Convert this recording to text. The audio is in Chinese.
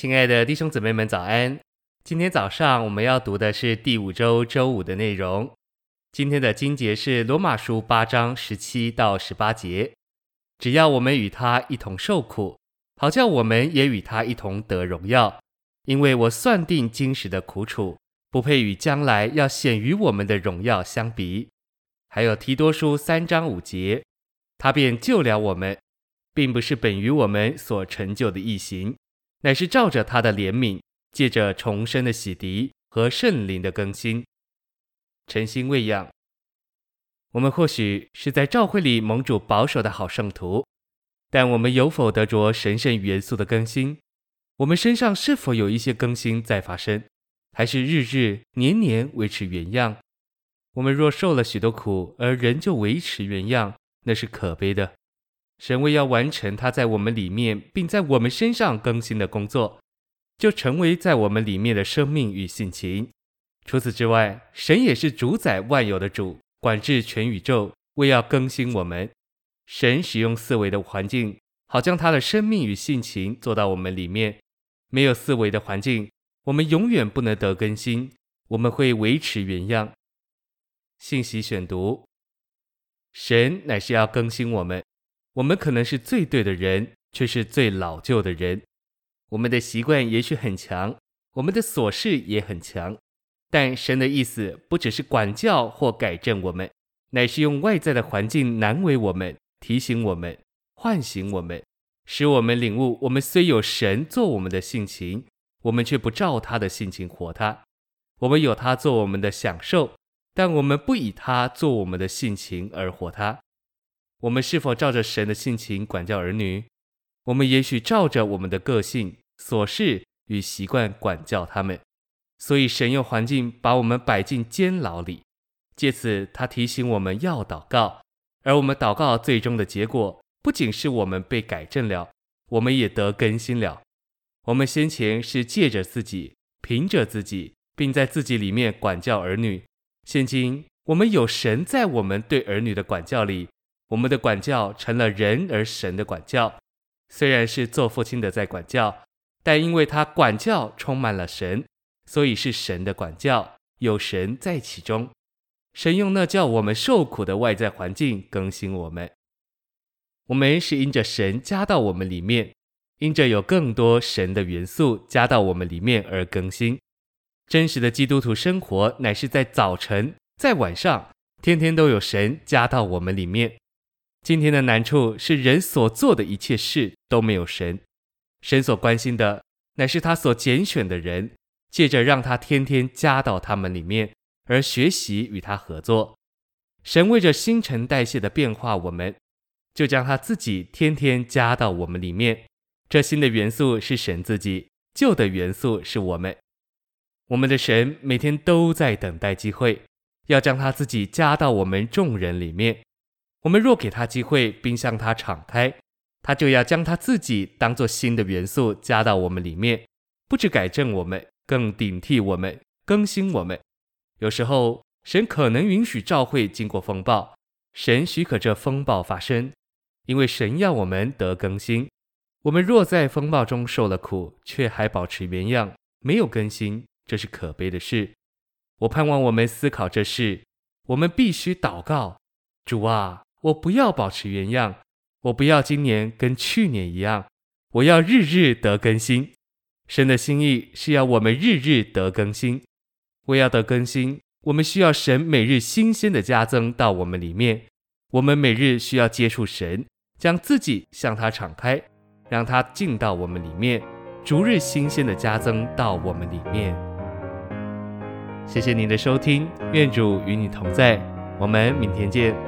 亲爱的弟兄姊妹们，早安！今天早上我们要读的是第五周周五的内容。今天的经节是罗马书八章十七到十八节。只要我们与他一同受苦，好叫我们也与他一同得荣耀。因为我算定今时的苦楚，不配与将来要显于我们的荣耀相比。还有提多书三章五节，他便救了我们，并不是本于我们所成就的异行。乃是照着他的怜悯，借着重生的洗涤和圣灵的更新，诚心喂养。我们或许是在教会里蒙主保守的好圣徒，但我们有否得着神圣元素的更新？我们身上是否有一些更新在发生？还是日日年年维持原样？我们若受了许多苦而仍旧维持原样，那是可悲的。神为要完成他在我们里面，并在我们身上更新的工作，就成为在我们里面的生命与性情。除此之外，神也是主宰万有的主，管制全宇宙，为要更新我们。神使用四维的环境，好将他的生命与性情做到我们里面。没有四维的环境，我们永远不能得更新，我们会维持原样。信息选读：神乃是要更新我们。我们可能是最对的人，却是最老旧的人。我们的习惯也许很强，我们的琐事也很强，但神的意思不只是管教或改正我们，乃是用外在的环境难为我们，提醒我们，唤醒我们，使我们领悟：我们虽有神做我们的性情，我们却不照他的性情活他；我们有他做我们的享受，但我们不以他做我们的性情而活他。我们是否照着神的性情管教儿女？我们也许照着我们的个性、琐事与习惯管教他们。所以神用环境把我们摆进监牢里，借此他提醒我们要祷告。而我们祷告最终的结果，不仅是我们被改正了，我们也得更新了。我们先前是借着自己，凭着自己，并在自己里面管教儿女。现今我们有神在我们对儿女的管教里。我们的管教成了人而神的管教，虽然是做父亲的在管教，但因为他管教充满了神，所以是神的管教，有神在其中。神用那叫我们受苦的外在环境更新我们。我们是因着神加到我们里面，因着有更多神的元素加到我们里面而更新。真实的基督徒生活乃是在早晨，在晚上，天天都有神加到我们里面。今天的难处是人所做的一切事都没有神，神所关心的乃是他所拣选的人，借着让他天天加到他们里面而学习与他合作。神为着新陈代谢的变化，我们就将他自己天天加到我们里面。这新的元素是神自己，旧的元素是我们。我们的神每天都在等待机会，要将他自己加到我们众人里面。我们若给他机会，并向他敞开，他就要将他自己当作新的元素加到我们里面，不只改正我们，更顶替我们，更新我们。有时候，神可能允许教会经过风暴，神许可这风暴发生，因为神要我们得更新。我们若在风暴中受了苦，却还保持原样，没有更新，这是可悲的事。我盼望我们思考这事，我们必须祷告，主啊。我不要保持原样，我不要今年跟去年一样，我要日日得更新。神的心意是要我们日日得更新。我要得更新，我们需要神每日新鲜的加增到我们里面。我们每日需要接触神，将自己向他敞开，让他进到我们里面，逐日新鲜的加增到我们里面。谢谢您的收听，愿主与你同在，我们明天见。